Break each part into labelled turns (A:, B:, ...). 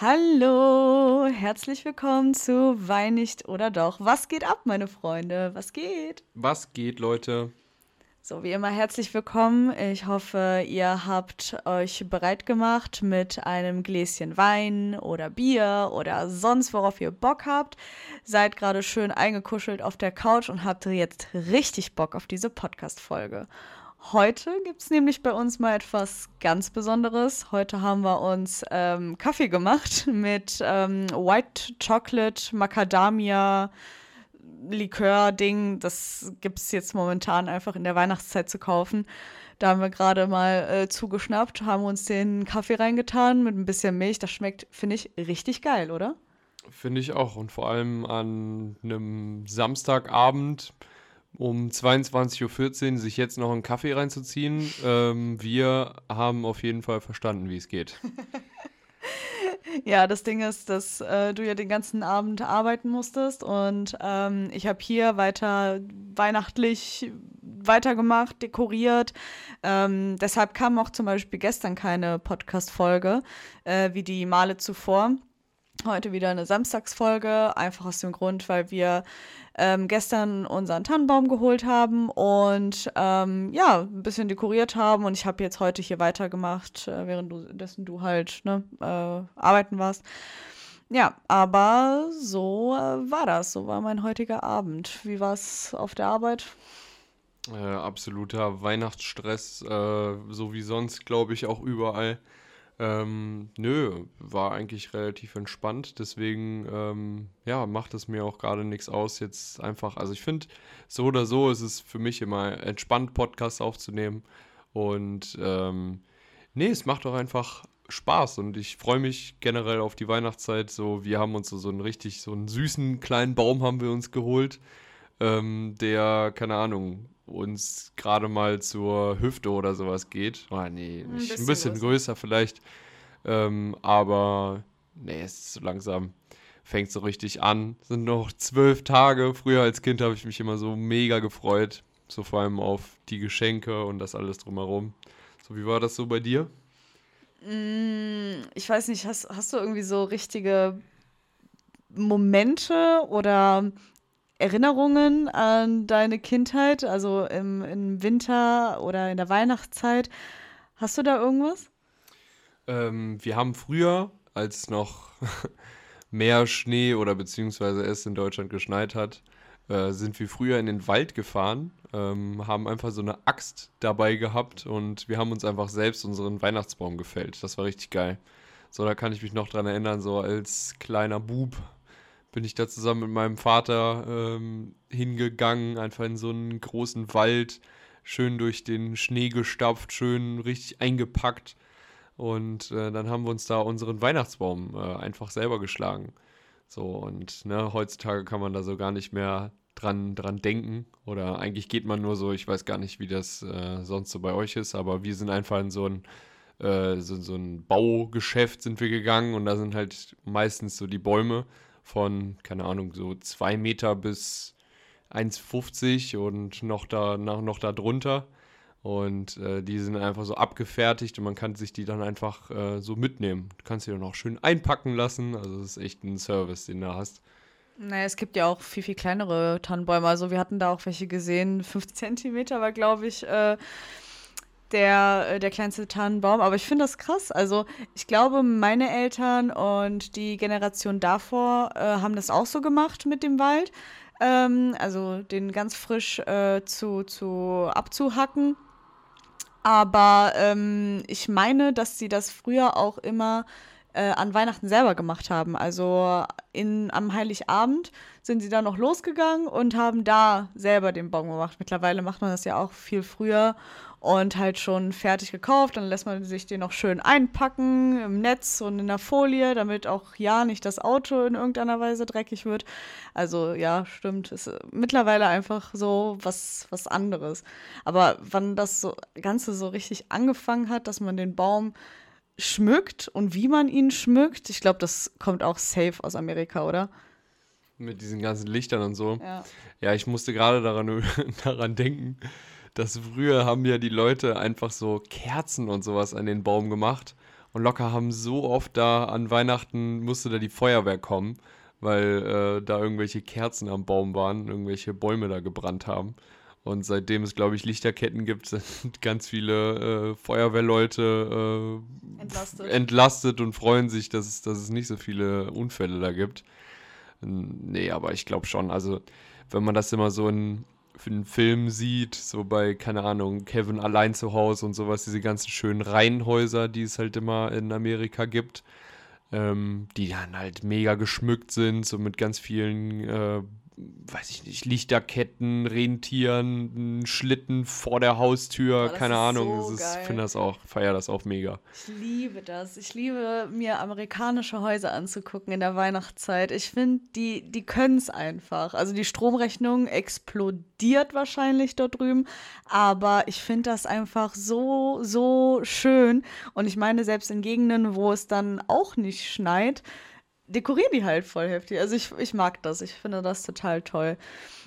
A: Hallo, herzlich willkommen zu Wein nicht oder doch. Was geht ab, meine Freunde? Was geht?
B: Was geht, Leute?
A: So, wie immer herzlich willkommen. Ich hoffe, ihr habt euch bereit gemacht mit einem Gläschen Wein oder Bier oder sonst, worauf ihr Bock habt. Seid gerade schön eingekuschelt auf der Couch und habt jetzt richtig Bock auf diese Podcast-Folge. Heute gibt es nämlich bei uns mal etwas ganz Besonderes. Heute haben wir uns ähm, Kaffee gemacht mit ähm, White Chocolate Macadamia Likör-Ding. Das gibt es jetzt momentan einfach in der Weihnachtszeit zu kaufen. Da haben wir gerade mal äh, zugeschnappt, haben uns den Kaffee reingetan mit ein bisschen Milch. Das schmeckt, finde ich, richtig geil, oder?
B: Finde ich auch. Und vor allem an einem Samstagabend um 22.14 Uhr sich jetzt noch einen Kaffee reinzuziehen. Ähm, wir haben auf jeden Fall verstanden, wie es geht.
A: ja, das Ding ist, dass äh, du ja den ganzen Abend arbeiten musstest und ähm, ich habe hier weiter weihnachtlich weitergemacht, dekoriert. Ähm, deshalb kam auch zum Beispiel gestern keine Podcast-Folge, äh, wie die Male zuvor. Heute wieder eine Samstagsfolge, einfach aus dem Grund, weil wir ähm, gestern unseren Tannenbaum geholt haben und ähm, ja, ein bisschen dekoriert haben. Und ich habe jetzt heute hier weitergemacht, äh, während du, dessen du halt ne, äh, arbeiten warst. Ja, aber so äh, war das. So war mein heutiger Abend. Wie war es auf der Arbeit?
B: Äh, absoluter Weihnachtsstress, äh, so wie sonst, glaube ich, auch überall. Ähm, nö, war eigentlich relativ entspannt. Deswegen, ähm, ja, macht es mir auch gerade nichts aus. Jetzt einfach, also ich finde, so oder so ist es für mich immer entspannt, Podcasts aufzunehmen. Und ähm, nee, es macht auch einfach Spaß und ich freue mich generell auf die Weihnachtszeit. So, wir haben uns so, so einen richtig, so einen süßen kleinen Baum haben wir uns geholt, ähm, der, keine Ahnung, uns gerade mal zur Hüfte oder sowas geht. Oh, nee, nicht, ein bisschen, ein bisschen größer vielleicht. Ähm, aber nee, es ist so langsam, fängt so richtig an. Sind noch zwölf Tage. Früher als Kind habe ich mich immer so mega gefreut. So vor allem auf die Geschenke und das alles drumherum. So, wie war das so bei dir?
A: Mm, ich weiß nicht, hast, hast du irgendwie so richtige Momente oder Erinnerungen an deine Kindheit, also im, im Winter oder in der Weihnachtszeit? Hast du da irgendwas?
B: Ähm, wir haben früher, als noch mehr Schnee oder beziehungsweise es in Deutschland geschneit hat, äh, sind wir früher in den Wald gefahren, ähm, haben einfach so eine Axt dabei gehabt und wir haben uns einfach selbst unseren Weihnachtsbaum gefällt. Das war richtig geil. So, da kann ich mich noch dran erinnern, so als kleiner Bub bin ich da zusammen mit meinem Vater ähm, hingegangen, einfach in so einen großen Wald, schön durch den Schnee gestapft, schön richtig eingepackt. Und äh, dann haben wir uns da unseren Weihnachtsbaum äh, einfach selber geschlagen. So, und ne, heutzutage kann man da so gar nicht mehr dran, dran denken. Oder eigentlich geht man nur so, ich weiß gar nicht, wie das äh, sonst so bei euch ist, aber wir sind einfach in so ein, äh, so, so ein Baugeschäft sind wir gegangen und da sind halt meistens so die Bäume von, keine Ahnung, so zwei Meter bis 1,50 und noch da, noch, noch da drunter. Und äh, die sind einfach so abgefertigt und man kann sich die dann einfach äh, so mitnehmen. Du kannst sie dann auch schön einpacken lassen. Also das ist echt ein Service, den du hast.
A: Naja, es gibt ja auch viel, viel kleinere Tannenbäume. Also wir hatten da auch welche gesehen. 5 Zentimeter war, glaube ich, äh, der, äh, der kleinste Tannenbaum. Aber ich finde das krass. Also ich glaube, meine Eltern und die Generation davor äh, haben das auch so gemacht mit dem Wald. Ähm, also den ganz frisch äh, zu, zu abzuhacken. Aber ähm, ich meine, dass sie das früher auch immer äh, an Weihnachten selber gemacht haben. Also in, am Heiligabend sind sie dann noch losgegangen und haben da selber den Baum gemacht. Mittlerweile macht man das ja auch viel früher und halt schon fertig gekauft. Dann lässt man sich den noch schön einpacken im Netz und in der Folie, damit auch ja nicht das Auto in irgendeiner Weise dreckig wird. Also ja, stimmt, ist mittlerweile einfach so was, was anderes. Aber wann das so, Ganze so richtig angefangen hat, dass man den Baum schmückt und wie man ihn schmückt, ich glaube, das kommt auch safe aus Amerika, oder?
B: Mit diesen ganzen Lichtern und so. Ja, ja ich musste gerade daran, daran denken dass früher haben ja die Leute einfach so Kerzen und sowas an den Baum gemacht. Und locker haben so oft da an Weihnachten musste da die Feuerwehr kommen, weil äh, da irgendwelche Kerzen am Baum waren, irgendwelche Bäume da gebrannt haben. Und seitdem es, glaube ich, Lichterketten gibt, sind ganz viele äh, Feuerwehrleute äh, entlastet. entlastet. und freuen sich, dass es, dass es nicht so viele Unfälle da gibt. Nee, aber ich glaube schon. Also, wenn man das immer so in, in Filmen sieht, so bei, keine Ahnung, Kevin allein zu Hause und sowas, diese ganzen schönen Reihenhäuser, die es halt immer in Amerika gibt, ähm, die dann halt mega geschmückt sind, so mit ganz vielen äh, weiß ich nicht, Lichterketten, Rentieren, Schlitten vor der Haustür, oh, keine Ahnung. So ich finde das auch, feiere das auch mega.
A: Ich liebe das. Ich liebe mir amerikanische Häuser anzugucken in der Weihnachtszeit. Ich finde, die, die können es einfach. Also die Stromrechnung explodiert wahrscheinlich dort drüben, aber ich finde das einfach so, so schön. Und ich meine, selbst in Gegenden, wo es dann auch nicht schneit, dekorieren die halt voll heftig. Also ich, ich mag das, ich finde das total toll.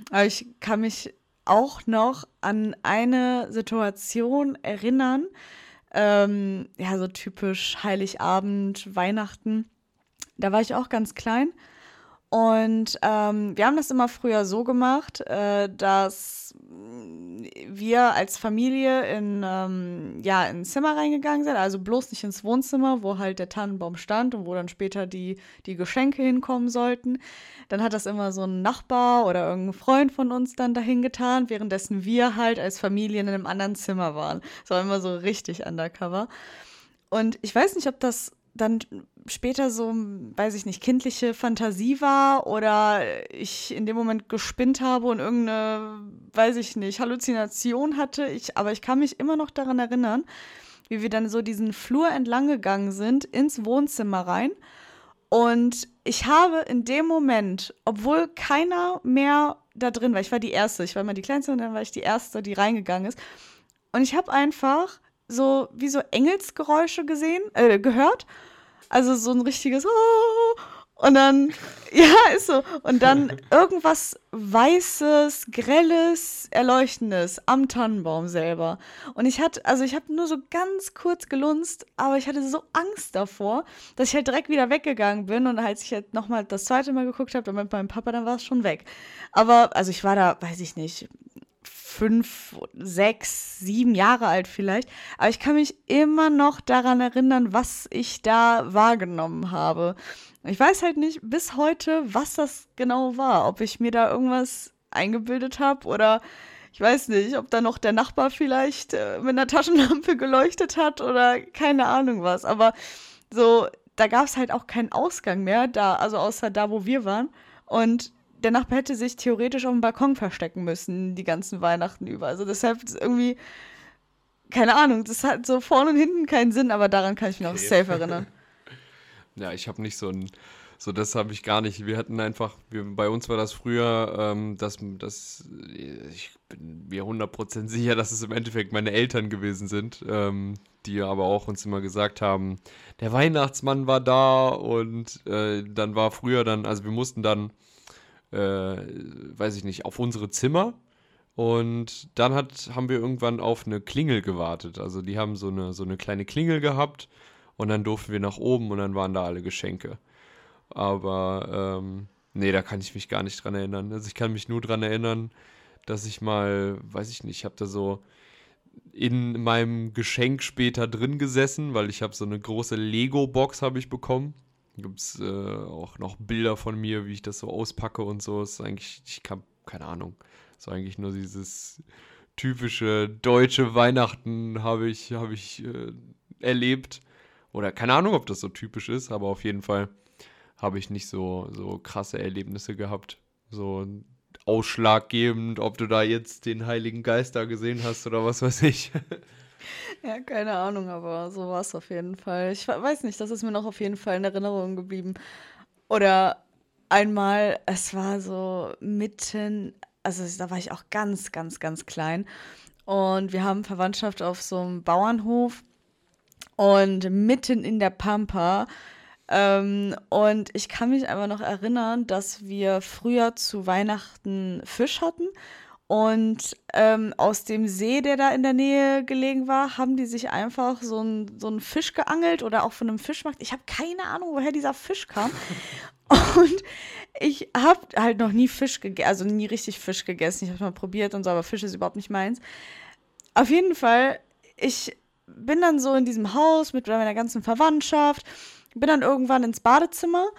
A: Aber ich kann mich auch noch an eine Situation erinnern, ähm, ja, so typisch Heiligabend, Weihnachten. Da war ich auch ganz klein. Und ähm, wir haben das immer früher so gemacht, äh, dass wir als Familie in, ähm, ja, in ein Zimmer reingegangen sind, also bloß nicht ins Wohnzimmer, wo halt der Tannenbaum stand und wo dann später die, die Geschenke hinkommen sollten. Dann hat das immer so ein Nachbar oder irgendein Freund von uns dann dahin getan, währenddessen wir halt als Familie in einem anderen Zimmer waren. Das war immer so richtig undercover. Und ich weiß nicht, ob das dann später so, weiß ich nicht, kindliche Fantasie war oder ich in dem Moment gespinnt habe und irgendeine, weiß ich nicht, Halluzination hatte. Ich, aber ich kann mich immer noch daran erinnern, wie wir dann so diesen Flur entlang gegangen sind ins Wohnzimmer rein. Und ich habe in dem Moment, obwohl keiner mehr da drin war, ich war die Erste, ich war immer die Kleinste und dann war ich die Erste, die reingegangen ist. Und ich habe einfach so wie so Engelsgeräusche gesehen, äh, gehört. Also so ein richtiges oh, und dann, ja, ist so. Und dann irgendwas Weißes, Grelles, Erleuchtendes am Tannenbaum selber. Und ich hatte, also ich habe nur so ganz kurz gelunzt, aber ich hatte so Angst davor, dass ich halt direkt wieder weggegangen bin. Und als ich halt nochmal das zweite Mal geguckt habe, dann mit meinem Papa, dann war es schon weg. Aber, also ich war da, weiß ich nicht, fünf, sechs, sieben Jahre alt vielleicht. Aber ich kann mich immer noch daran erinnern, was ich da wahrgenommen habe. Ich weiß halt nicht bis heute, was das genau war. Ob ich mir da irgendwas eingebildet habe oder ich weiß nicht, ob da noch der Nachbar vielleicht äh, mit einer Taschenlampe geleuchtet hat oder keine Ahnung was. Aber so, da gab es halt auch keinen Ausgang mehr, da, also außer da, wo wir waren. Und der Nachbar hätte sich theoretisch auf dem Balkon verstecken müssen, die ganzen Weihnachten über. Also deshalb irgendwie, keine Ahnung, das hat so vorne und hinten keinen Sinn, aber daran kann ich mich noch okay. safe erinnern.
B: Ja, ich habe nicht so ein, so das habe ich gar nicht. Wir hatten einfach, wir, bei uns war das früher, ähm, dass, dass ich bin mir 100% sicher, dass es im Endeffekt meine Eltern gewesen sind, ähm, die aber auch uns immer gesagt haben, der Weihnachtsmann war da und äh, dann war früher dann, also wir mussten dann äh, weiß ich nicht, auf unsere Zimmer. Und dann hat, haben wir irgendwann auf eine Klingel gewartet. Also die haben so eine, so eine kleine Klingel gehabt und dann durften wir nach oben und dann waren da alle Geschenke. Aber ähm, nee, da kann ich mich gar nicht dran erinnern. Also ich kann mich nur dran erinnern, dass ich mal, weiß ich nicht, ich habe da so in meinem Geschenk später drin gesessen, weil ich habe so eine große Lego-Box habe ich bekommen Gibt es äh, auch noch Bilder von mir, wie ich das so auspacke und so. Ist eigentlich, ich kann, keine Ahnung. Ist eigentlich nur dieses typische deutsche Weihnachten habe ich, habe ich äh, erlebt. Oder keine Ahnung, ob das so typisch ist, aber auf jeden Fall habe ich nicht so, so krasse Erlebnisse gehabt. So ausschlaggebend, ob du da jetzt den Heiligen Geist da gesehen hast oder was weiß ich.
A: Ja, keine Ahnung, aber so war es auf jeden Fall. Ich weiß nicht, das ist mir noch auf jeden Fall in Erinnerung geblieben. Oder einmal, es war so mitten, also da war ich auch ganz, ganz, ganz klein. Und wir haben Verwandtschaft auf so einem Bauernhof und mitten in der Pampa. Ähm, und ich kann mich einfach noch erinnern, dass wir früher zu Weihnachten Fisch hatten Und ähm, aus dem See, der da in der Nähe gelegen war, haben die sich einfach so einen so einen Fisch geangelt oder auch von einem Fischmarkt. Ich habe keine Ahnung, woher dieser Fisch kam. Und ich habe halt noch nie Fisch gegessen, also nie richtig Fisch gegessen. Ich habe mal probiert und so, aber Fisch ist überhaupt nicht meins. Auf jeden Fall, ich bin dann so in diesem Haus mit meiner ganzen Verwandtschaft, bin dann irgendwann ins Badezimmer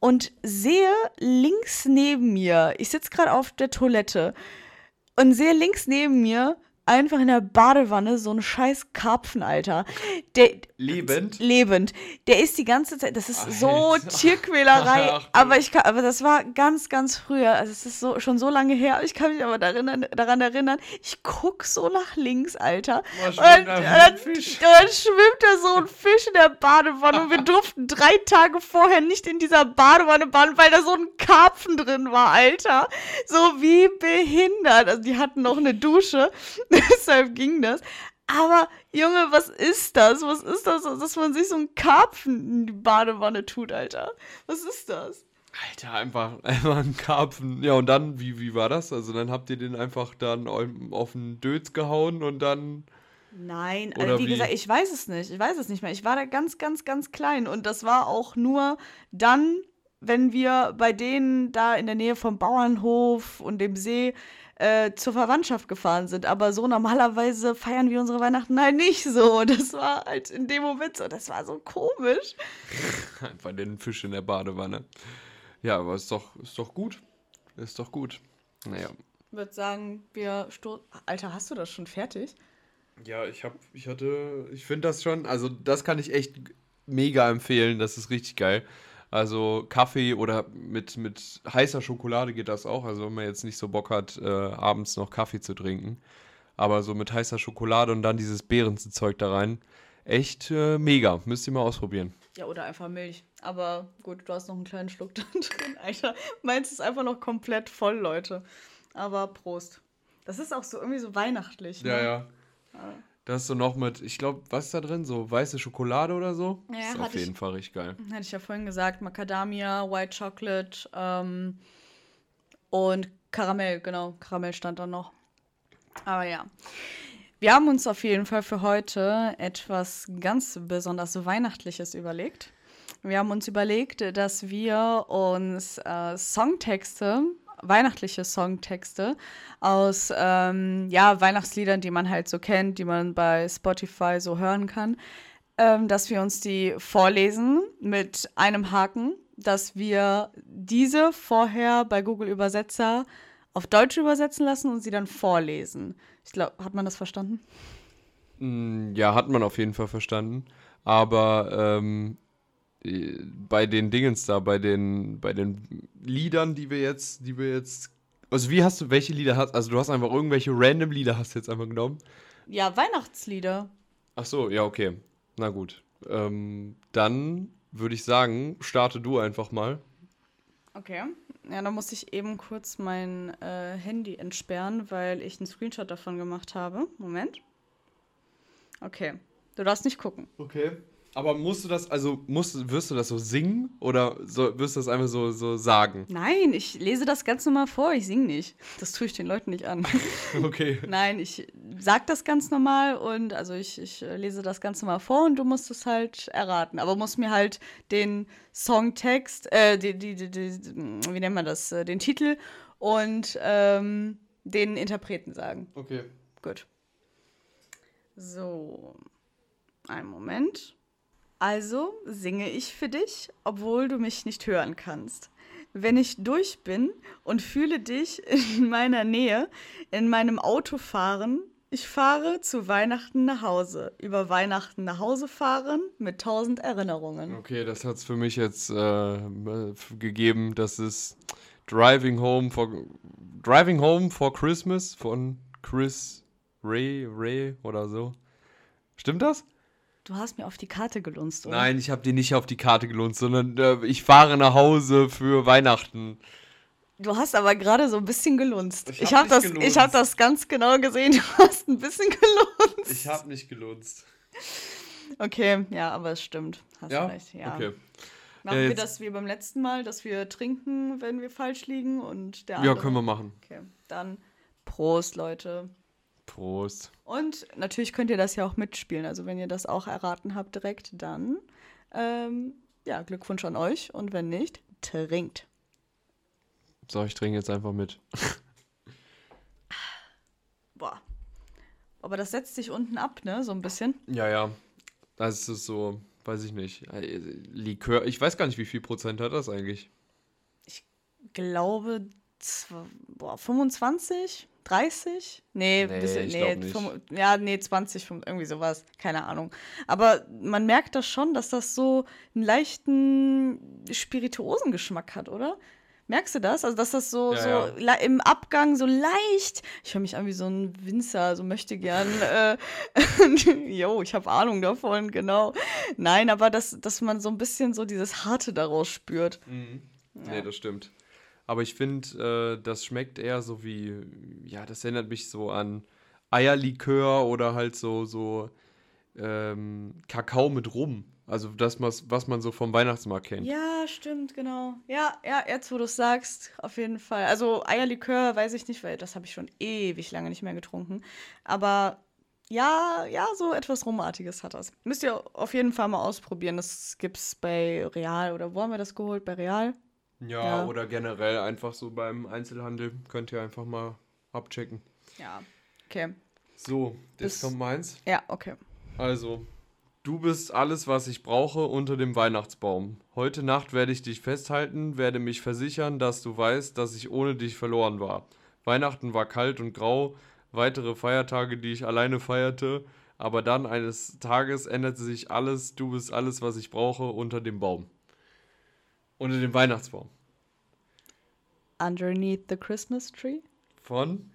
A: und sehe links neben mir, ich sitze gerade auf der Toilette und sehe links neben mir einfach in der Badewanne so ein scheiß Karpfen, Alter. Der,
B: Lebend?
A: Lebend. Der ist die ganze Zeit, das ist so
B: Alter.
A: Tierquälerei,
B: Ach,
A: aber ich kann, aber das war ganz, ganz früher, also es ist so, schon so lange her, ich kann mich aber daran, daran erinnern, ich guck so nach links, Alter.
B: Boah,
A: Und dann, und dann schwimmt da so ein Fisch in der Badewanne und wir durften drei Tage vorher nicht in dieser Badewanne baden, weil da so ein Karpfen drin war, Alter. So wie behindert. Also die hatten noch eine Dusche, deshalb ging das. Aber Junge, was ist das? Was ist das, dass man sich so einen Karpfen in die Badewanne tut, Alter? Was ist das?
B: Alter, einfach, einfach ein Karpfen. Ja, und dann, wie, wie war das? Also dann habt ihr den einfach dann au- auf den Dötz gehauen und dann.
A: Nein, also wie,
B: wie?
A: gesagt, ich weiß es nicht. Ich weiß es nicht mehr. Ich war da ganz, ganz, ganz klein. Und das war auch nur dann, wenn wir bei denen da in der Nähe vom Bauernhof und dem See äh, zur Verwandtschaft gefahren sind. Aber so normalerweise feiern wir unsere Weihnachten halt nicht so. Das war halt in dem Moment so. Das war so komisch.
B: Einfach den Fisch in der Badewanne. Ja, aber ist doch, ist doch gut. Ist doch gut. Naja.
A: Ich würde sagen, wir stoßen. Alter, hast du das schon fertig?
B: Ja, ich hab, ich hatte, ich finde das schon, also das kann ich echt mega empfehlen, das ist richtig geil. Also Kaffee oder mit, mit heißer Schokolade geht das auch, also wenn man jetzt nicht so Bock hat, äh, abends noch Kaffee zu trinken. Aber so mit heißer Schokolade und dann dieses Beerenzeug da rein, echt äh, mega, müsst ihr mal ausprobieren.
A: Ja, oder einfach Milch. Aber gut, du hast noch einen kleinen Schluck da drin, Alter. Meins ist einfach noch komplett voll, Leute. Aber Prost. Das ist auch so irgendwie so weihnachtlich. Ne?
B: ja. Das ist so noch mit, ich glaube, was ist da drin? So weiße Schokolade oder so?
A: Ja,
B: ist auf
A: ich-
B: jeden Fall richtig geil.
A: Hatte ich ja vorhin gesagt. Macadamia, White Chocolate ähm, und Karamell, genau. Karamell stand da noch. Aber ja. Wir haben uns auf jeden Fall für heute etwas ganz besonders Weihnachtliches überlegt. Wir haben uns überlegt, dass wir uns äh, Songtexte, weihnachtliche Songtexte aus ähm, ja, Weihnachtsliedern, die man halt so kennt, die man bei Spotify so hören kann, ähm, dass wir uns die vorlesen mit einem Haken, dass wir diese vorher bei Google Übersetzer auf Deutsch übersetzen lassen und sie dann vorlesen. Ich glaube, hat man das verstanden?
B: Mm, Ja, hat man auf jeden Fall verstanden. Aber ähm, äh, bei den Dingens da, bei den, bei den Liedern, die wir jetzt, die wir jetzt. Also wie hast du, welche Lieder hast Also du hast einfach irgendwelche random Lieder hast du jetzt einfach genommen.
A: Ja, Weihnachtslieder.
B: Ach so, ja, okay. Na gut. Ähm, dann würde ich sagen, starte du einfach mal.
A: Okay. Ja, dann muss ich eben kurz mein äh, Handy entsperren, weil ich einen Screenshot davon gemacht habe. Moment. Okay. Du darfst nicht gucken.
B: Okay. Aber musst du das, also musst, wirst du das so singen oder so, wirst du das einfach so, so sagen?
A: Nein, ich lese das ganz normal vor. Ich singe nicht. Das tue ich den Leuten nicht an.
B: Okay.
A: Nein, ich sag das ganz normal und also ich, ich lese das ganz normal vor und du musst es halt erraten. Aber musst mir halt den Songtext, äh, die, die, die, die, wie nennt man das, äh, den Titel und ähm, den Interpreten sagen.
B: Okay.
A: Gut. So, einen Moment. Also singe ich für dich, obwohl du mich nicht hören kannst. Wenn ich durch bin und fühle dich in meiner Nähe, in meinem Auto fahren, ich fahre zu Weihnachten nach Hause. Über Weihnachten nach Hause fahren mit tausend Erinnerungen.
B: Okay, das hat es für mich jetzt äh, gegeben. Das ist Driving Home for Driving Home for Christmas von Chris Ray Ray oder so. Stimmt das?
A: Du hast mir auf die Karte gelunzt, oder?
B: Nein, ich habe die nicht auf die Karte gelohnt, sondern äh, ich fahre nach Hause für Weihnachten.
A: Du hast aber gerade so ein bisschen gelunzt.
B: Ich
A: Ich
B: hab
A: habe das, ich
B: gelunzt.
A: hab das ganz genau gesehen. Du hast ein bisschen gelunzt.
B: Ich habe nicht gelunzt.
A: Okay, ja, aber es stimmt. Hast
B: Ja?
A: recht, ja.
B: Okay.
A: Machen
B: Ja,
A: wir das wie beim letzten Mal, dass wir trinken, wenn wir falsch liegen und der
B: Ja,
A: andere.
B: können wir machen.
A: Okay, dann Prost, Leute.
B: Prost.
A: Und natürlich könnt ihr das ja auch mitspielen. Also wenn ihr das auch erraten habt direkt, dann ähm, ja, Glückwunsch an euch. Und wenn nicht, trinkt.
B: So, ich trinke jetzt einfach mit.
A: Boah. Aber das setzt sich unten ab, ne? So ein bisschen.
B: Ja, ja. Das ist so, weiß ich nicht. Likör, ich weiß gar nicht, wie viel Prozent hat das eigentlich?
A: Ich glaube, boah, 25, 30? Nee,
B: Nee,
A: bisschen,
B: ich
A: nee,
B: nicht.
A: fünf- ja, nee, 20, fünf- irgendwie sowas. Keine Ahnung. Aber man merkt das schon, dass das so einen leichten Spirituosengeschmack hat, oder? Merkst du das? Also, dass das so,
B: Ja,
A: so
B: ja.
A: im Abgang so leicht. Ich höre mich an wie so ein Winzer, so möchte gern. äh, Jo, ich habe Ahnung davon, genau. Nein, aber dass, dass man so ein bisschen so dieses Harte daraus spürt.
B: Nee, das stimmt. Aber ich finde, äh, das schmeckt eher so wie, ja, das erinnert mich so an Eierlikör oder halt so, so ähm, Kakao mit Rum. Also das, was, man so vom Weihnachtsmarkt kennt.
A: Ja, stimmt, genau. Ja, ja, jetzt wo du es sagst, auf jeden Fall. Also Eierlikör weiß ich nicht, weil das habe ich schon ewig lange nicht mehr getrunken. Aber ja, ja, so etwas Rumartiges hat das. Müsst ihr auf jeden Fall mal ausprobieren. Das gibt's bei Real oder wo haben wir das geholt? Bei Real?
B: Ja,
A: Ja.
B: oder generell einfach so beim Einzelhandel. Könnt ihr einfach mal abchecken.
A: Ja. Okay.
B: So, jetzt
A: Das-
B: kommt meins.
A: Ja, okay.
B: Also, du bist alles, was ich brauche unter dem Weihnachtsbaum. Heute Nacht werde ich dich festhalten, werde mich versichern, dass du weißt, dass ich ohne dich verloren war. Weihnachten war kalt und grau, weitere Feiertage, die ich alleine feierte, aber dann eines Tages änderte sich alles, du bist alles, was ich brauche unter dem Baum. Unter dem Weihnachtsbaum.
A: Underneath the Christmas Tree?
B: Von,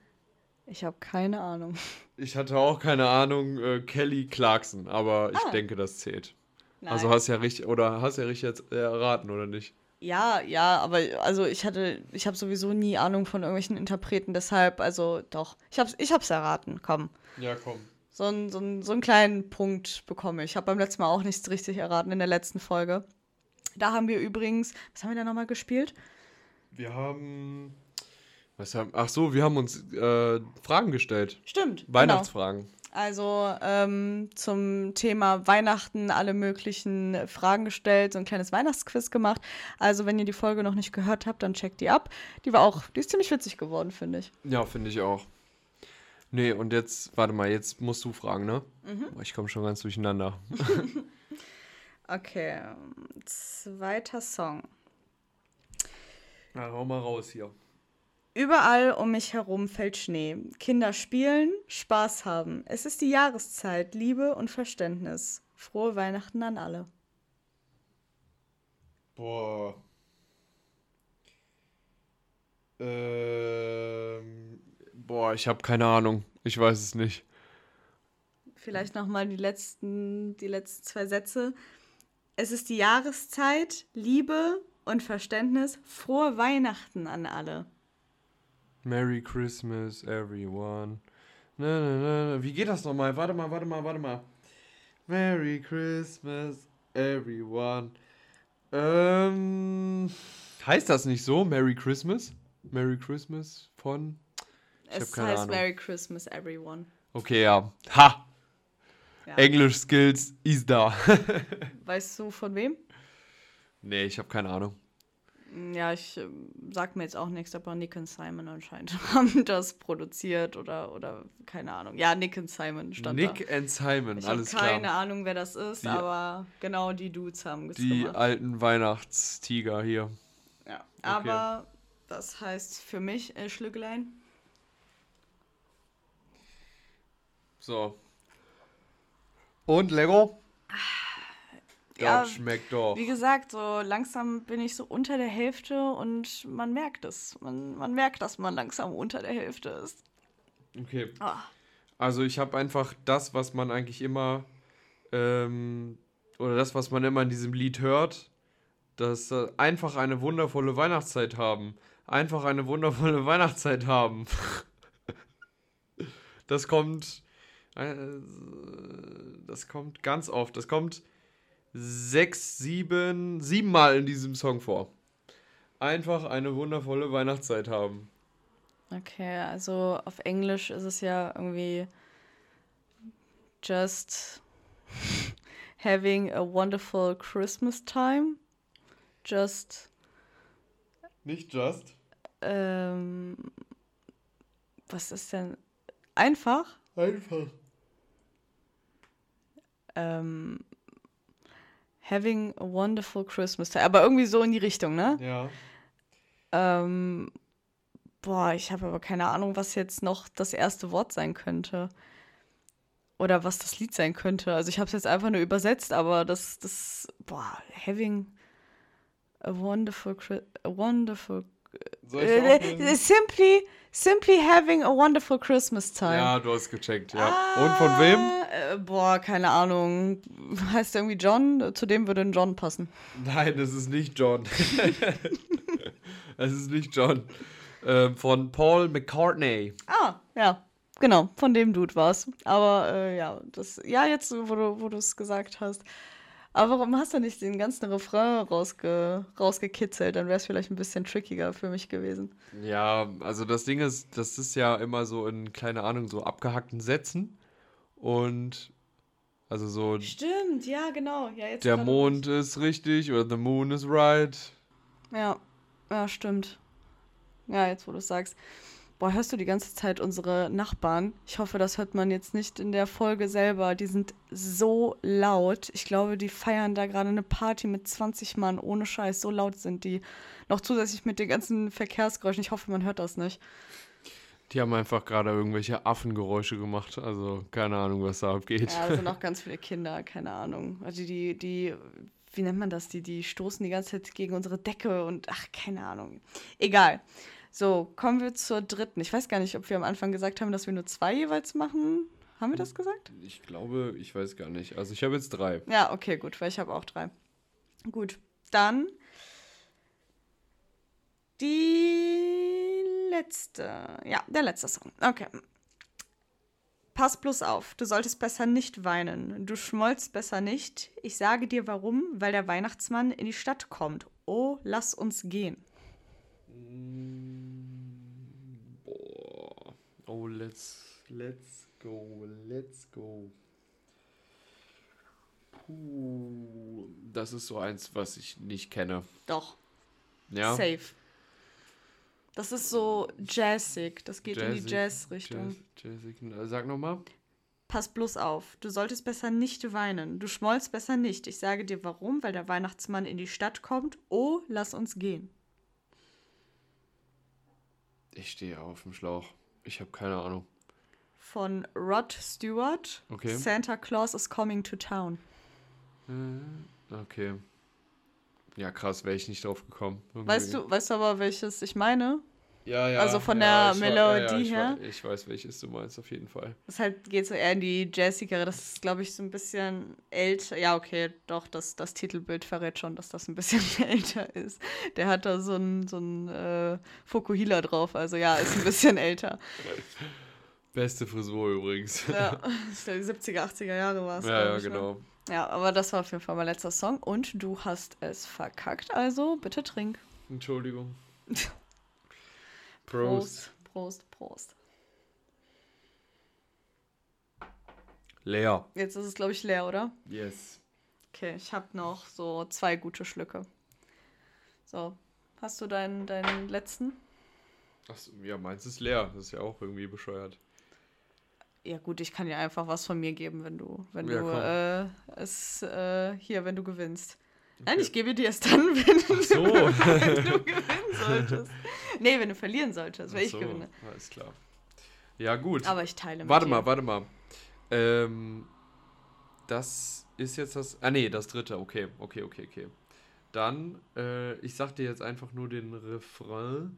A: Ich habe keine Ahnung.
B: ich hatte auch keine Ahnung, äh, Kelly Clarkson, aber ich
A: Ah.
B: denke, das zählt.
A: Nein.
B: Also hast ja richtig, oder hast ja richtig jetzt erraten, oder nicht?
A: Ja, ja, aber also ich hatte, ich habe sowieso nie Ahnung von irgendwelchen Interpreten, deshalb, also doch. Ich hab's, ich hab's erraten, komm.
B: Ja, komm.
A: So, einen- so, einen- so einen kleinen Punkt bekomme ich. Ich habe beim letzten Mal auch nichts richtig erraten in der letzten Folge. Da haben wir übrigens, was haben wir da nochmal gespielt?
B: Wir haben. Was haben. Ach so, wir haben uns äh, Fragen gestellt.
A: Stimmt.
B: Weihnachtsfragen.
A: Genau. Also ähm, zum Thema Weihnachten alle möglichen Fragen gestellt, so ein kleines Weihnachtsquiz gemacht. Also wenn ihr die Folge noch nicht gehört habt, dann checkt die ab. Die war auch, die ist ziemlich witzig geworden, finde ich.
B: Ja, finde ich auch. Nee, und jetzt, warte mal, jetzt musst du fragen, ne?
A: Mhm.
B: Ich komme schon ganz durcheinander.
A: Okay, zweiter Song.
B: Na, hau mal raus hier.
A: Überall um mich herum fällt Schnee. Kinder spielen, Spaß haben. Es ist die Jahreszeit, Liebe und Verständnis. Frohe Weihnachten an alle.
B: Boah. Ähm. Boah, ich habe keine Ahnung. Ich weiß es nicht.
A: Vielleicht nochmal die letzten, die letzten zwei Sätze. Es ist die Jahreszeit, Liebe und Verständnis. Frohe Weihnachten an alle.
B: Merry Christmas, everyone. Na, na, na, na. Wie geht das nochmal? Warte mal, warte mal, warte mal. Merry Christmas, everyone. Ähm, heißt das nicht so? Merry Christmas? Merry Christmas von. Ich
A: es
B: keine
A: heißt
B: Ahnung.
A: Merry Christmas, everyone.
B: Okay, ja. Ha!
A: Ja.
B: English Skills ist da.
A: Weißt du von wem?
B: nee, ich habe keine Ahnung.
A: Ja, ich ähm, sag mir jetzt auch nichts, aber Nick und Simon anscheinend haben das produziert oder, oder keine Ahnung. Ja, Nick und Simon stand
B: Nick
A: da.
B: and Simon,
A: Ich habe
B: alles
A: keine
B: klar.
A: Ahnung, wer das ist,
B: Die-
A: aber genau die Dudes haben es
B: Die
A: gemacht.
B: alten Weihnachtstiger hier.
A: Ja. Aber das heißt für mich äh, Schlüggelein.
B: So. Und Lego?
A: Ja,
B: das schmeckt doch.
A: Wie gesagt, so langsam bin ich so unter der Hälfte und man merkt es. Man, man merkt, dass man langsam unter der Hälfte ist.
B: Okay.
A: Ah.
B: Also ich habe einfach das, was man eigentlich immer ähm, oder das, was man immer in diesem Lied hört, dass äh, einfach eine wundervolle Weihnachtszeit haben. Einfach eine wundervolle Weihnachtszeit haben. das kommt das kommt ganz oft. Das kommt sechs, sieben, siebenmal in diesem Song vor. Einfach eine wundervolle Weihnachtszeit haben.
A: Okay, also auf Englisch ist es ja irgendwie just having a wonderful Christmas time. Just.
B: Nicht just.
A: Ähm, was ist denn? Einfach?
B: Einfach.
A: Ähm, having a wonderful Christmas time. Aber irgendwie so in die Richtung, ne?
B: Ja.
A: Ähm, boah, ich habe aber keine Ahnung, was jetzt noch das erste Wort sein könnte. Oder was das Lied sein könnte. Also ich habe es jetzt einfach nur übersetzt, aber das, das, boah, having a wonderful, a wonderful,
B: Soll ich
A: äh, äh, simply, simply having a wonderful Christmas time.
B: Ja, du hast gecheckt, ja. Und von wem?
A: Äh, boah, keine Ahnung. Heißt irgendwie John? Zu dem würde ein John passen.
B: Nein, das ist nicht John. Es ist nicht John. Ähm, von Paul McCartney.
A: Ah, ja. Genau, von dem Dude war's. Aber äh, ja, das, ja, jetzt, wo du es gesagt hast. Aber warum hast du nicht den ganzen Refrain rausge, rausgekitzelt? Dann wäre es vielleicht ein bisschen trickiger für mich gewesen.
B: Ja, also das Ding ist, das ist ja immer so in, keine Ahnung, so abgehackten Sätzen. Und also so,
A: Stimmt, ja, genau. Ja, jetzt
B: der Mond ist richtig oder the moon is right.
A: Ja, ja, stimmt. Ja, jetzt wo du es sagst. Boah, hörst du die ganze Zeit unsere Nachbarn? Ich hoffe, das hört man jetzt nicht in der Folge selber. Die sind so laut. Ich glaube, die feiern da gerade eine Party mit 20 Mann ohne Scheiß. So laut sind die. Noch zusätzlich mit den ganzen Verkehrsgeräuschen. Ich hoffe, man hört das nicht.
B: Die haben einfach gerade irgendwelche Affengeräusche gemacht. Also keine Ahnung, was da abgeht.
A: Ja, da sind auch ganz viele Kinder, keine Ahnung. Also die, die, wie nennt man das? Die, die stoßen die ganze Zeit gegen unsere Decke und ach, keine Ahnung. Egal. So, kommen wir zur dritten. Ich weiß gar nicht, ob wir am Anfang gesagt haben, dass wir nur zwei jeweils machen. Haben wir das gesagt?
B: Ich glaube, ich weiß gar nicht. Also ich habe jetzt drei.
A: Ja, okay, gut, weil ich habe auch drei. Gut, dann die letzte. Ja, der letzte Song. Okay. Pass bloß auf, du solltest besser nicht weinen. Du schmollst besser nicht. Ich sage dir warum, weil der Weihnachtsmann in die Stadt kommt. Oh, lass uns gehen.
B: Boah. Oh, let's, let's go, let's go. Puh. Das ist so eins, was ich nicht kenne.
A: Doch,
B: Ja.
A: safe. Das ist so jazzig. Das geht in die
B: Jazzig,
A: Jazz-Richtung.
B: Jazz, jazzig. Sag nochmal.
A: Pass bloß auf, du solltest besser nicht weinen. Du schmollst besser nicht. Ich sage dir warum, weil der Weihnachtsmann in die Stadt kommt. Oh, lass uns gehen.
B: Ich stehe auf dem Schlauch. Ich habe keine Ahnung.
A: Von Rod Stewart.
B: Okay.
A: Santa Claus is coming to town.
B: Okay. Ja, krass, wäre ich nicht drauf gekommen. Irgendwie.
A: Weißt du, weißt du aber, welches ich meine?
B: Ja, ja.
A: also von
B: ja,
A: der
B: wa- ja, ja,
A: Melodie
B: ich
A: her?
B: Weiß, welches du meinst, auf jeden Fall.
A: Das halt geht so eher in die jazzigere. Das ist, glaube ich, so ein bisschen älter. Ja, okay, doch, das, das Titelbild verrät schon, dass das ein bisschen älter ist. Der hat da so ein, so ein äh, Fokuhila drauf. Also ja, ist ein bisschen älter.
B: Beste Frisur übrigens.
A: Ja, ich glaube, die 70er, 80er Jahre war es.
B: Ja, ja,
A: ne?
B: genau.
A: Ja, aber das war auf jeden Fall mein letzter Song. Und du hast es verkackt, also bitte trink.
B: Entschuldigung. Prost.
A: Prost, Prost, Prost.
B: Leer.
A: Jetzt ist es, glaube ich, leer, oder?
B: Yes.
A: Okay, ich habe noch so zwei gute Schlücke. So, hast du deinen, deinen letzten?
B: Achso, ja, meins ist leer. Das ist ja auch irgendwie bescheuert.
A: Ja gut, ich kann dir einfach was von mir geben, wenn du, wenn
B: Ja,
A: du äh, es äh, hier, wenn du gewinnst. Nein,
B: Okay.
A: ich gebe dir es dann, wenn,
B: so.
A: du, wenn du gewinnen solltest. Nee, wenn du verlieren solltest, wenn
B: Ach so,
A: ich gewinne.
B: Alles klar. Ja, gut.
A: Aber ich teile mit
B: warte
A: dir.
B: mal, warte mal. Ähm, das ist jetzt das. Ah, nee, das dritte. Okay, okay, okay, okay. Dann, äh, ich sag dir jetzt einfach nur den Refrain.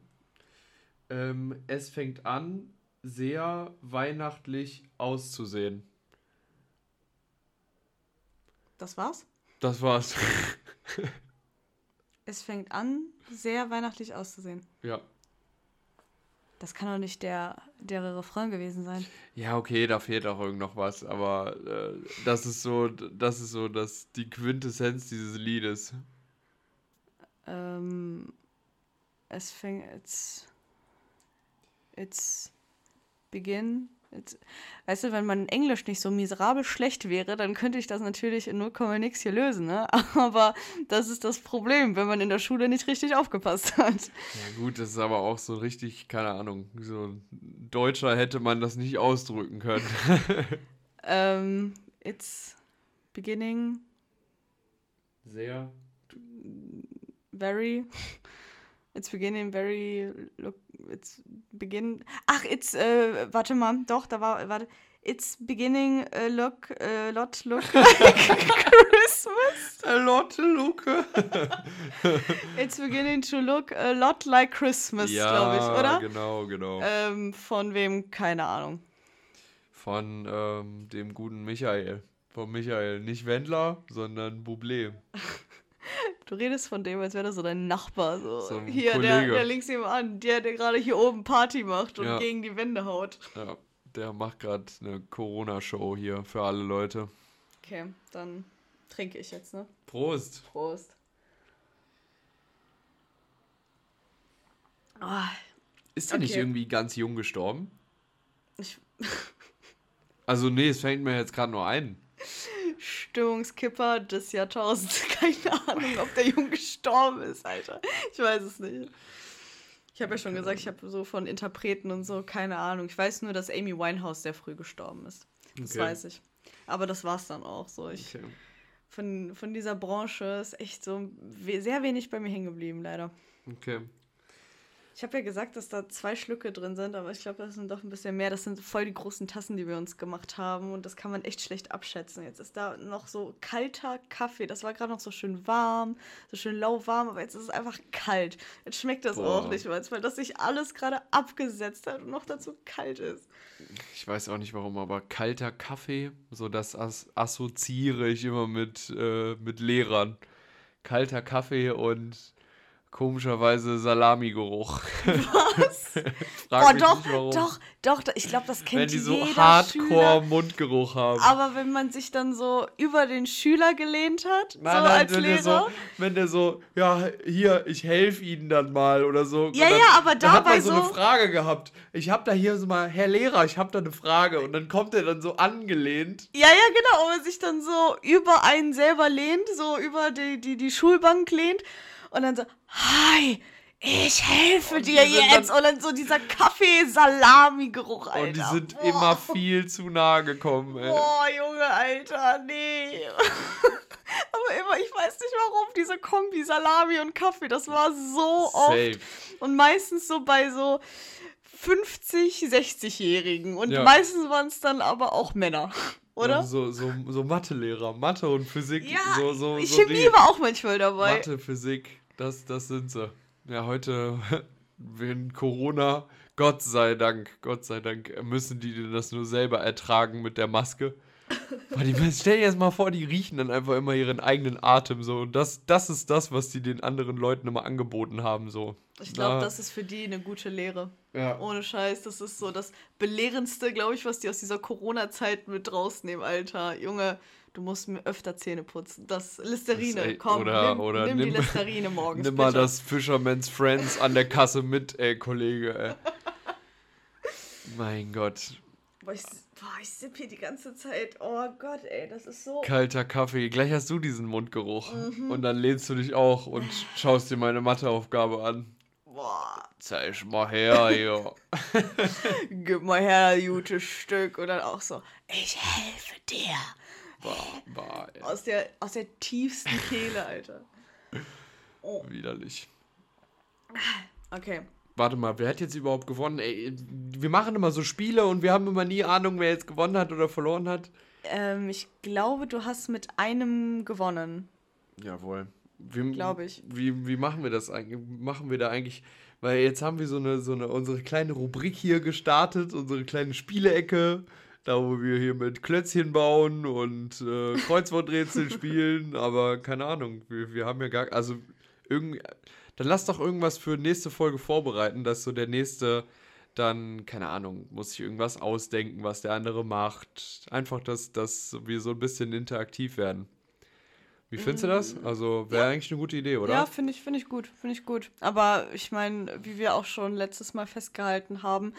B: Ähm, es fängt an, sehr weihnachtlich auszusehen.
A: Das war's?
B: Das war's.
A: Es fängt an, sehr weihnachtlich auszusehen.
B: ja.
A: Das kann doch nicht der, der Refrain gewesen sein.
B: Ja, okay, da fehlt auch irgend noch was, aber äh, das ist so, das ist so das, die Quintessenz dieses Liedes.
A: Ähm, es fängt jetzt. It's begin. It's, weißt du, wenn mein Englisch nicht so miserabel schlecht wäre, dann könnte ich das natürlich in 0, nix hier lösen, ne? Aber das ist das Problem, wenn man in der Schule nicht richtig aufgepasst hat.
B: Ja gut, das ist aber auch so richtig, keine Ahnung, so ein Deutscher hätte man das nicht ausdrücken können.
A: ähm, it's beginning.
B: Sehr.
A: Very. It's beginning very. Look, it's begin. Ach, it's. Äh, warte mal, doch, da war. Warte. It's beginning a look, a lot look like Christmas.
B: A lot look.
A: It's beginning to look a lot like Christmas, glaube ich, oder?
B: genau, genau.
A: Ähm, von wem? Keine Ahnung.
B: Von ähm, dem guten Michael. Von Michael. Nicht Wendler, sondern Bublé.
A: Du redest von dem, als wäre das so dein Nachbar. So,
B: So
A: hier, der,
B: Kollege.
A: der links nebenan, der, der gerade hier oben Party macht und
B: Ja.
A: gegen die Wände haut.
B: Ja, der macht gerade eine Corona-Show hier für alle Leute.
A: Okay, dann trinke ich jetzt, ne?
B: Prost.
A: Prost. Ah,
B: Ist der nicht
A: Okay.
B: irgendwie ganz jung gestorben?
A: ich,
B: Also nee, es fängt mir jetzt gerade nur ein.
A: Stimmungskipper des Jahrtausends. Keine Ahnung, ob der Junge gestorben ist, Alter. Ich weiß es nicht. Ich habe ja schon gesagt, ich habe so von Interpreten und so keine Ahnung. Ich weiß nur, dass Amy Winehouse sehr früh gestorben ist. Das
B: Okay.
A: weiß ich. Aber das war's dann auch so. Ich,
B: Okay.
A: von, von dieser Branche ist echt so sehr wenig bei mir hängen geblieben, leider.
B: Okay.
A: Ich habe ja gesagt, dass da zwei Schlücke drin sind, aber ich glaube, das sind doch ein bisschen mehr. Das sind voll die großen Tassen, die wir uns gemacht haben und das kann man echt schlecht abschätzen. Jetzt ist da noch so kalter Kaffee. Das war gerade noch so schön warm, so schön lauwarm, aber jetzt ist es einfach kalt. Jetzt schmeckt das
B: Boah.
A: auch nicht mehr, weil das sich alles gerade abgesetzt hat und noch dazu kalt ist.
B: Ich weiß auch nicht warum, aber kalter Kaffee, so das as assoziiere ich immer mit, äh, mit Lehrern. Kalter Kaffee und komischerweise Salamigeruch.
A: Was? Boah, doch, doch, doch, doch, ich glaube, das kennt
B: Wenn die so
A: jeder
B: Hardcore
A: Schüler.
B: Mundgeruch haben.
A: Aber wenn man sich dann so über den Schüler gelehnt hat,
B: Nein,
A: so
B: nein,
A: als
B: wenn der
A: Lehrer.
B: so, wenn der so, ja, hier, ich helfe Ihnen dann mal oder so.
A: Ja,
B: dann,
A: ja, aber
B: dann hat
A: dabei
B: man so eine
A: so-
B: Frage gehabt. Ich habe da hier so mal, Herr Lehrer, ich habe da eine Frage. Und dann kommt er dann so angelehnt.
A: Ja, ja, genau. Man sich dann so über einen selber lehnt, so über die, die, die Schulbank lehnt und dann so, hi, ich helfe
B: Und
A: dir jetzt. Und dann so dieser Kaffee-Salami-Geruch, Alter.
B: Und die sind
A: Boah.
B: immer viel zu nah gekommen, ey.
A: Boah, Junge, Alter, nee. Aber immer, ich weiß nicht warum, diese Kombi Salami und Kaffee, das war so oft.
B: Safe.
A: Und meistens so bei so 50, 60-Jährigen. Und
B: Ja.
A: meistens waren es dann aber auch Männer, oder?
B: So, so, so Mathelehrer, Mathe und Physik.
A: Ja,
B: so, so, so
A: Chemie
B: die-
A: war auch manchmal dabei.
B: Mathe, Physik, das, das sind sie. Ja, heute, wenn Corona, Gott sei Dank, Gott sei Dank, müssen die das nur selber ertragen mit der Maske. Weil die, stell dir jetzt mal vor, die riechen dann einfach immer ihren eigenen Atem so. Und das, das ist das, was die den anderen Leuten immer angeboten haben, so.
A: Ich glaube, das ist für die eine gute Lehre.
B: Ja.
A: Ohne Scheiß, das ist so das Belehrendste, glaube ich, was die aus dieser Corona-Zeit mit rausnehmen, Alter. Junge, du musst mir öfter Zähne putzen. Das Listerine,
B: Das, ey,
A: komm,
B: oder-
A: nimm,
B: oder
A: nimm die
B: nimm-
A: Listerine morgens,
B: Nimm mal
A: bitte.
B: das Fisherman's Friends an der Kasse mit, ey, Kollege, ey. Mein Gott.
A: Boah, ich, boah, ich sipp hier die ganze Zeit. Oh Gott, ey, das ist so...
B: Kalter Kaffee. Gleich hast du diesen Mundgeruch.
A: Mhm.
B: Und dann lehnst du dich auch und schaust dir meine Matheaufgabe an.
A: Boah,
B: Zeig mal her, ja.
A: gib mal her, gutes Stück. Und dann auch so, ich helfe dir.
B: Bah, bah, ey.
A: Aus der, aus der tiefsten Kehle, Alter. Oh,
B: Widerlich.
A: okay.
B: Warte mal, wer hat jetzt überhaupt gewonnen? Ey, wir machen immer so Spiele und wir haben immer nie Ahnung, wer jetzt gewonnen hat oder verloren hat.
A: Ähm, ich glaube, du hast mit einem gewonnen.
B: Jawohl. Wie,
A: Glaub ich.
B: Wie, wie machen wir das eigentlich? Machen wir da eigentlich. Weil jetzt haben wir so eine, so eine, unsere kleine Rubrik hier gestartet, unsere kleine Spielecke, da wo wir hier mit Klötzchen bauen und äh, Kreuzworträtsel spielen, aber keine Ahnung, wir, wir haben ja gar, also irgendwie, dann lass doch irgendwas für nächste Folge vorbereiten, dass so der nächste dann, keine Ahnung, muss sich irgendwas ausdenken, was der andere macht. Einfach, dass, dass wir so ein bisschen interaktiv werden. Wie findest du das? Also wäre eigentlich eine gute Idee, oder?
A: Ja, finde ich, finde ich gut, finde ich gut. Aber ich meine, wie wir auch schon letztes Mal festgehalten haben,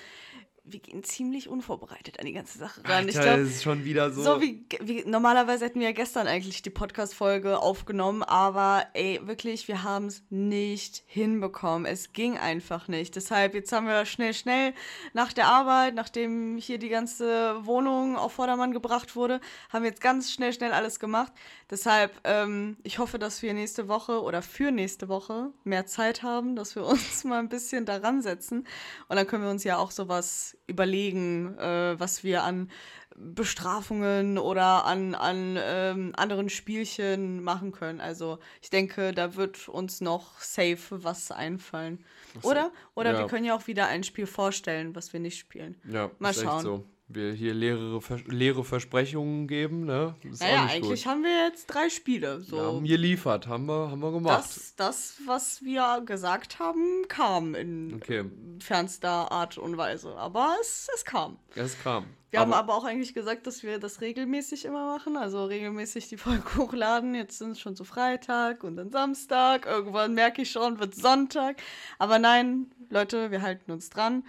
A: wir gehen ziemlich unvorbereitet an die ganze Sache ran.
B: Alter,
A: ich glaube,
B: das ist schon wieder so.
A: so wie, wie normalerweise hätten wir ja gestern eigentlich die Podcast-Folge aufgenommen, aber ey, wirklich, wir haben es nicht hinbekommen. Es ging einfach nicht. Deshalb, jetzt haben wir schnell, schnell nach der Arbeit, nachdem hier die ganze Wohnung auf Vordermann gebracht wurde, haben wir jetzt ganz schnell, schnell alles gemacht. Deshalb, ähm, ich hoffe, dass wir nächste Woche oder für nächste Woche mehr Zeit haben, dass wir uns mal ein bisschen daran setzen. Und dann können wir uns ja auch sowas überlegen, äh, was wir an Bestrafungen oder an, an ähm, anderen Spielchen machen können. Also ich denke, da wird uns noch safe was einfallen. Oder? Oder
B: ja.
A: wir können ja auch wieder ein Spiel vorstellen, was wir nicht spielen.
B: ja,
A: mal schauen.
B: so. Wir hier leere, Vers leere Versprechungen geben, ne? Ist
A: Naja, eigentlich
B: gut.
A: haben wir jetzt drei Spiele. So.
B: Wir haben geliefert, haben wir, haben wir gemacht.
A: das, das, was wir gesagt haben, kam in
B: Okay.
A: fernster Art und Weise. Aber es, es kam.
B: Es kam.
A: Wir haben aber auch eigentlich gesagt, dass wir das regelmäßig immer machen. Also regelmäßig die Folge hochladen. Jetzt sind es schon so Freitag und dann Samstag. Irgendwann merke ich schon, wird Sonntag. Aber nein, Leute, wir halten uns dran.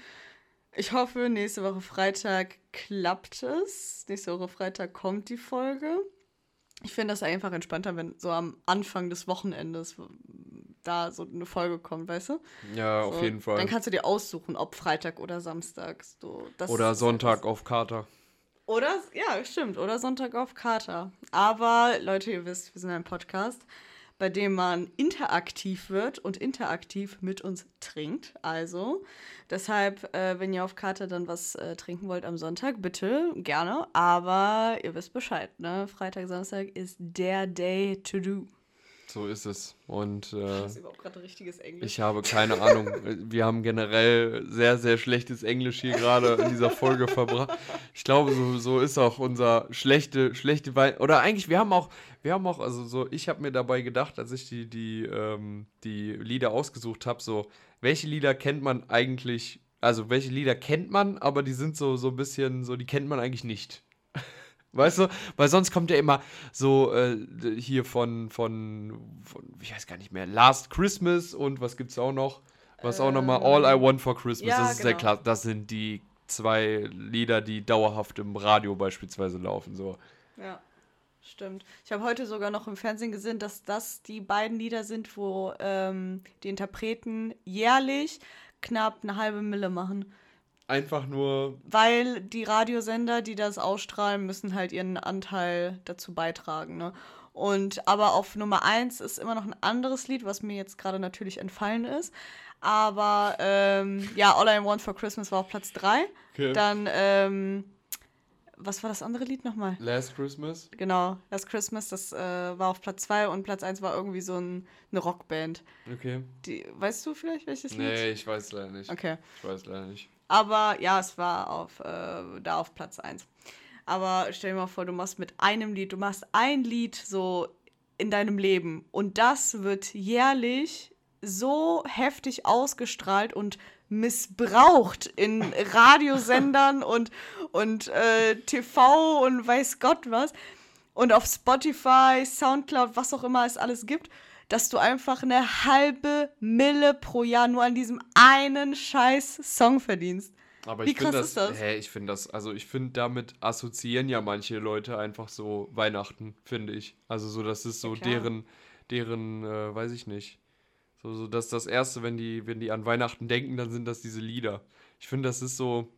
A: Ich hoffe, nächste Woche Freitag klappt es. Nächste Woche Freitag kommt die Folge. Ich finde das einfach entspannter, wenn so am Anfang des Wochenendes da so eine Folge kommt, weißt du?
B: ja, auf
A: So,
B: jeden Fall.
A: Dann kannst du dir aussuchen, ob Freitag oder Samstag. So, das
B: Oder Sonntag auf Kater.
A: oder, ja, stimmt. Oder Sonntag auf Kater. Aber, Leute, ihr wisst, wir sind ein Podcast, bei dem man interaktiv wird und interaktiv mit uns trinkt. Also, deshalb, äh, wenn ihr auf Kater dann was äh, trinken wollt am Sonntag, bitte, gerne. Aber ihr wisst Bescheid, ne? Freitag, Samstag ist der Day to do.
B: So ist es. Und äh,
A: Das ist überhaupt gerade richtiges Englisch.
B: ich habe keine Ahnung. Wir haben generell sehr, sehr schlechtes Englisch hier gerade in dieser Folge verbracht. Ich glaube, so, so ist auch unser schlechte, schlechte Wein. Oder eigentlich, wir haben auch, wir haben auch, also so, ich habe mir dabei gedacht, als ich die, die, ähm, die Lieder ausgesucht habe, so, welche Lieder kennt man eigentlich, also welche Lieder kennt man, aber die sind so, so ein bisschen, so, die kennt man eigentlich nicht. Weißt du? Weil sonst kommt ja immer so äh, hier von, von, von, ich weiß gar nicht mehr, Last Christmas und was gibt's auch noch? Was auch nochmal All I Want for Christmas.
A: ja,
B: das ist sehr
A: genau.
B: klar. Das sind die zwei Lieder, die dauerhaft im Radio beispielsweise laufen. So.
A: Ja, stimmt. Ich habe heute sogar noch im Fernsehen gesehen, dass das die beiden Lieder sind, wo ähm, die Interpreten jährlich knapp eine halbe Mille machen.
B: Einfach nur,
A: Weil die Radiosender, die das ausstrahlen, müssen halt ihren Anteil dazu beitragen. Ne? Und aber auf Nummer 1 ist immer noch ein anderes Lied, was mir jetzt gerade natürlich entfallen ist. Aber ähm, ja, All I Want for Christmas war auf Platz 3.
B: Okay.
A: Dann, ähm, was war das andere Lied nochmal?
B: Last Christmas.
A: Genau, Last Christmas, das äh, war auf Platz 2 und Platz 1 war irgendwie so ein, eine Rockband.
B: Okay.
A: Die, weißt du vielleicht welches Lied?
B: Nee, ich weiß leider nicht.
A: Okay.
B: Ich weiß leider nicht.
A: Aber ja, es war auf, äh, da auf Platz 1. Aber stell dir mal vor, du machst mit einem Lied, du machst ein Lied so in deinem Leben und das wird jährlich so heftig ausgestrahlt und missbraucht in Radiosendern und, und äh, TV und weiß Gott was und auf Spotify, Soundcloud, was auch immer es alles gibt, dass du einfach eine halbe Mille pro Jahr nur an diesem einen scheiß Song verdienst.
B: Aber
A: Wie
B: ich finde
A: krass
B: das,
A: ist das?
B: Hä, ich finde das, also ich finde damit assoziieren ja manche Leute einfach so Weihnachten, finde ich. Also so, das ist so
A: Ja,
B: deren, deren, äh, weiß ich nicht. So, so, dass das erste, wenn die, wenn die an Weihnachten denken, dann sind das diese Lieder. Ich finde, das ist so.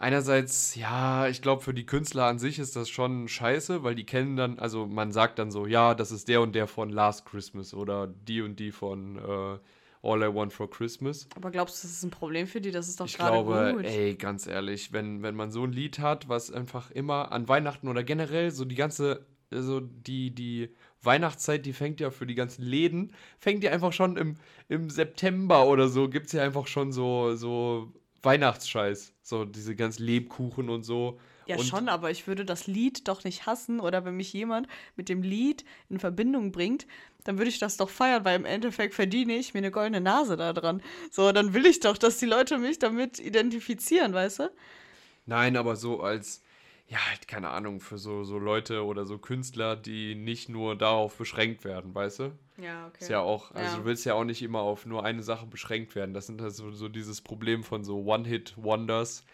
B: Einerseits, ja, ich glaube, für die Künstler an sich ist das schon scheiße, weil die kennen dann, also man sagt dann so, ja, das ist der und der von Last Christmas oder die und die von äh, All I Want for Christmas.
A: Aber glaubst du, das ist ein Problem für die? Das ist doch
B: Ich
A: gerade
B: glaube,
A: gut.
B: ey, ganz ehrlich, wenn, wenn man so ein Lied hat, was einfach immer an Weihnachten oder generell so die ganze, also die, die Weihnachtszeit, die fängt ja für die ganzen Läden, fängt ja einfach schon im, im September oder so, gibt es ja einfach schon so, so Weihnachtsscheiß. So diese ganzen Lebkuchen und so.
A: Ja,
B: und
A: schon, aber ich würde das Lied doch nicht hassen oder wenn mich jemand mit dem Lied in Verbindung bringt, dann würde ich das doch feiern, weil im Endeffekt verdiene ich mir eine goldene Nase da dran. So, dann will ich doch, dass die Leute mich damit identifizieren, weißt du?
B: Nein, aber so als, ja, halt, keine Ahnung, für so, so Leute oder so Künstler, die nicht nur darauf beschränkt werden, weißt du?
A: Ja, okay.
B: Ist ja auch, also
A: Ja.
B: du willst ja auch nicht immer auf nur eine Sache beschränkt werden. Das sind halt so, so dieses Problem von so One-Hit-Wonders.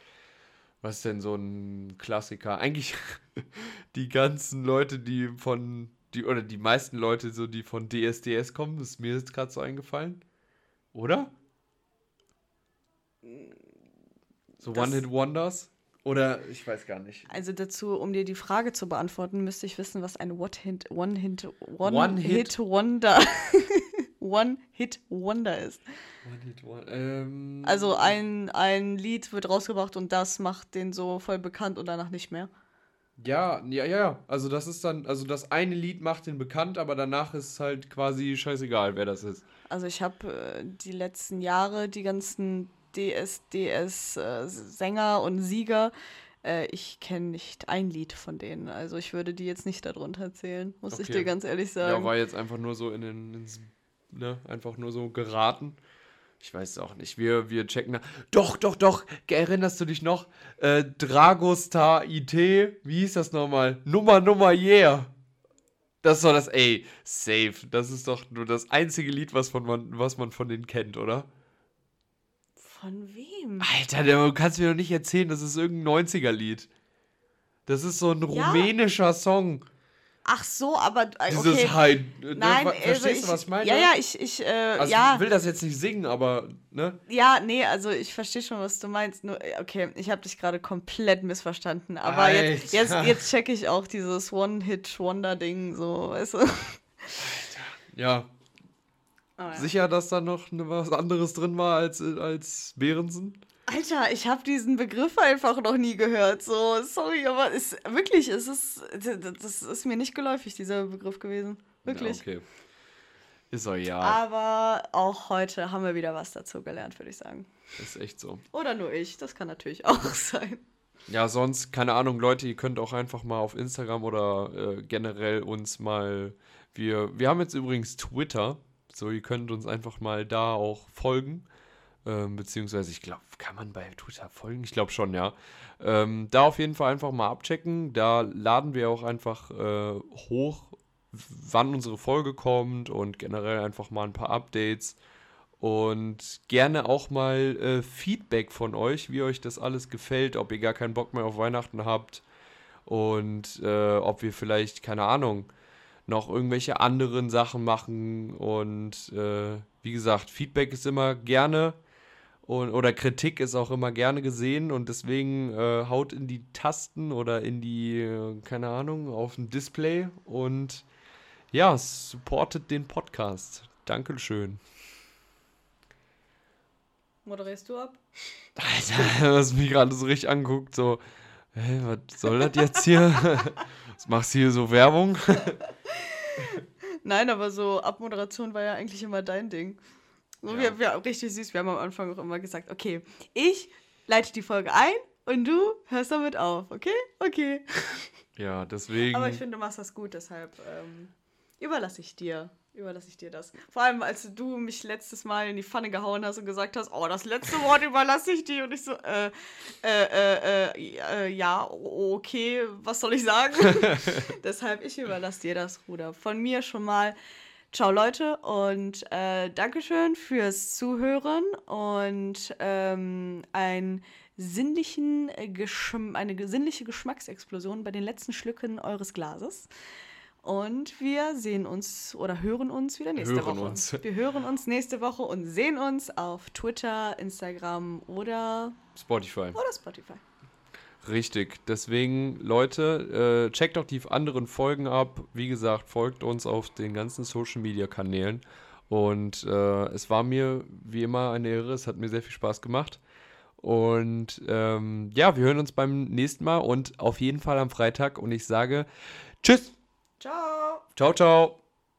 B: Was ist denn so ein Klassiker? Eigentlich die ganzen Leute, die von, die, oder die meisten Leute, so die von DSDS kommen, ist mir jetzt gerade so eingefallen. Oder? So One-Hit-Wonders? Oder ich weiß gar nicht.
A: Also dazu, um dir die Frage zu beantworten, müsste ich wissen, was ein What-Hit, One-Hit,
B: One-Hit?
A: One-Hit-Wonder, One-Hit-Wonder ist.
B: One-Hit-Wonder. Ähm,
A: Also ein, ein Lied wird rausgebracht und das macht den so voll bekannt und danach nicht mehr.
B: Ja, ja, ja, ja. Also das ist dann, also das eine Lied macht den bekannt, aber danach ist halt quasi scheißegal, wer das ist.
A: Also ich habe äh, die letzten Jahre die ganzen DSDS-Sänger und Sieger. Äh, ich kenne nicht ein Lied von denen. Also ich würde die jetzt nicht darunter zählen, muss ich
B: Okay.
A: dir ganz ehrlich
B: Ja,
A: sagen.
B: war jetzt einfach nur so in den, ins, ne, einfach nur so geraten. Ich weiß es auch nicht. Wir, wir checken nach. Doch, doch, doch. Erinnerst du dich noch? Äh, Dragostar IT. Wie hieß das nochmal? Nummer, Nummer, yeah. Das war das, ey, safe. Das ist doch nur das einzige Lied, was, von man, was man von denen kennt, oder?
A: Von wem?
B: Alter, du kannst mir doch nicht erzählen, das ist irgendein 90er-Lied. Das ist so ein
A: Ja.
B: rumänischer Song.
A: Ach so, aber äh,
B: Dieses
A: okay.
B: Hi. Ne,
A: Nein, also
B: verstehst
A: ich,
B: du, was ich meine?
A: Ja, ja, ich, ich, äh,
B: Also
A: ja,
B: ich will das jetzt nicht singen, aber, ne?
A: ja, nee, also ich verstehe schon, was du meinst. Nur, äh, okay, ich habe dich gerade komplett missverstanden. Aber jetzt, jetzt,
B: Alter.
A: jetzt checke ich auch dieses One-Hit-Wonder-Ding, so, weißt du.
B: Ja.
A: Ja.
B: Sicher, dass da noch ne, was anderes drin war als, als Behrensen?
A: Alter, ich habe diesen Begriff einfach noch nie gehört. So, sorry, aber es wirklich, es ist, das ist mir nicht geläufig, dieser Begriff gewesen. Wirklich.
B: Ja, okay. Ist doch ja.
A: Aber auch heute haben wir wieder was dazu gelernt, würde ich sagen.
B: Ist echt so.
A: Oder nur ich, das kann natürlich auch sein.
B: Ja, sonst, keine Ahnung, Leute, ihr könnt auch einfach mal auf Instagram oder äh, generell uns mal. Wir, wir haben jetzt übrigens Twitter. So, ihr könnt uns einfach mal da auch folgen. Ähm, beziehungsweise, ich glaube, kann man bei Twitter folgen? Ich glaube schon, ja. Ähm, da auf jeden Fall einfach mal abchecken. Da laden wir auch einfach äh, hoch, wann unsere Folge kommt und generell einfach mal ein paar Updates. Und gerne auch mal äh, Feedback von euch, wie euch das alles gefällt, ob ihr gar keinen Bock mehr auf Weihnachten habt und äh, ob wir vielleicht, keine Ahnung, noch irgendwelche anderen Sachen machen. Und äh, wie gesagt, Feedback ist immer gerne und, oder Kritik ist auch immer gerne gesehen und deswegen äh, haut in die Tasten oder in die, äh, keine Ahnung, auf ein Display und ja, supportet den Podcast. Dankeschön.
A: Moderierst du ab?
B: Alter, was mich gerade so richtig anguckt, so, hä, was soll das jetzt hier? Was machst du hier so Werbung?
A: Nein, aber so Abmoderation war ja eigentlich immer dein Ding. So,
B: Ja.
A: wir, wir, richtig süß, wir haben am Anfang auch immer gesagt, okay, ich leite die Folge ein und du hörst damit auf, okay? Okay.
B: Ja, deswegen.
A: Aber ich finde, du machst das gut, deshalb ähm, überlasse ich dir. Überlasse ich dir das. Vor allem, als du mich letztes Mal in die Pfanne gehauen hast und gesagt hast, oh, das letzte Wort überlasse ich dir. Und ich so, äh, äh, äh, äh, äh ja, okay, was soll ich sagen? Deshalb, ich überlasse dir das, Bruder. Von mir schon mal, ciao Leute und äh, Dankeschön fürs Zuhören und ähm, ein sinnlichen äh, Geschm eine sinnliche Geschmacksexplosion bei den letzten Schlücken eures Glases. Und wir sehen uns oder hören uns wieder nächste
B: Hören
A: Woche.
B: uns.
A: Wir hören uns nächste Woche und sehen uns auf Twitter, Instagram oder,
B: Spotify.
A: oder Spotify.
B: Richtig. Deswegen, Leute, äh, checkt doch die anderen Folgen ab. Wie gesagt, folgt uns auf den ganzen Social Media Kanälen. Und äh, es war mir wie immer eine Ehre. Es hat mir sehr viel Spaß gemacht. Und ähm, ja, wir hören uns beim nächsten Mal und auf jeden Fall am Freitag. Und ich sage Tschüss.
A: Ciao!
B: Ciao, ciao.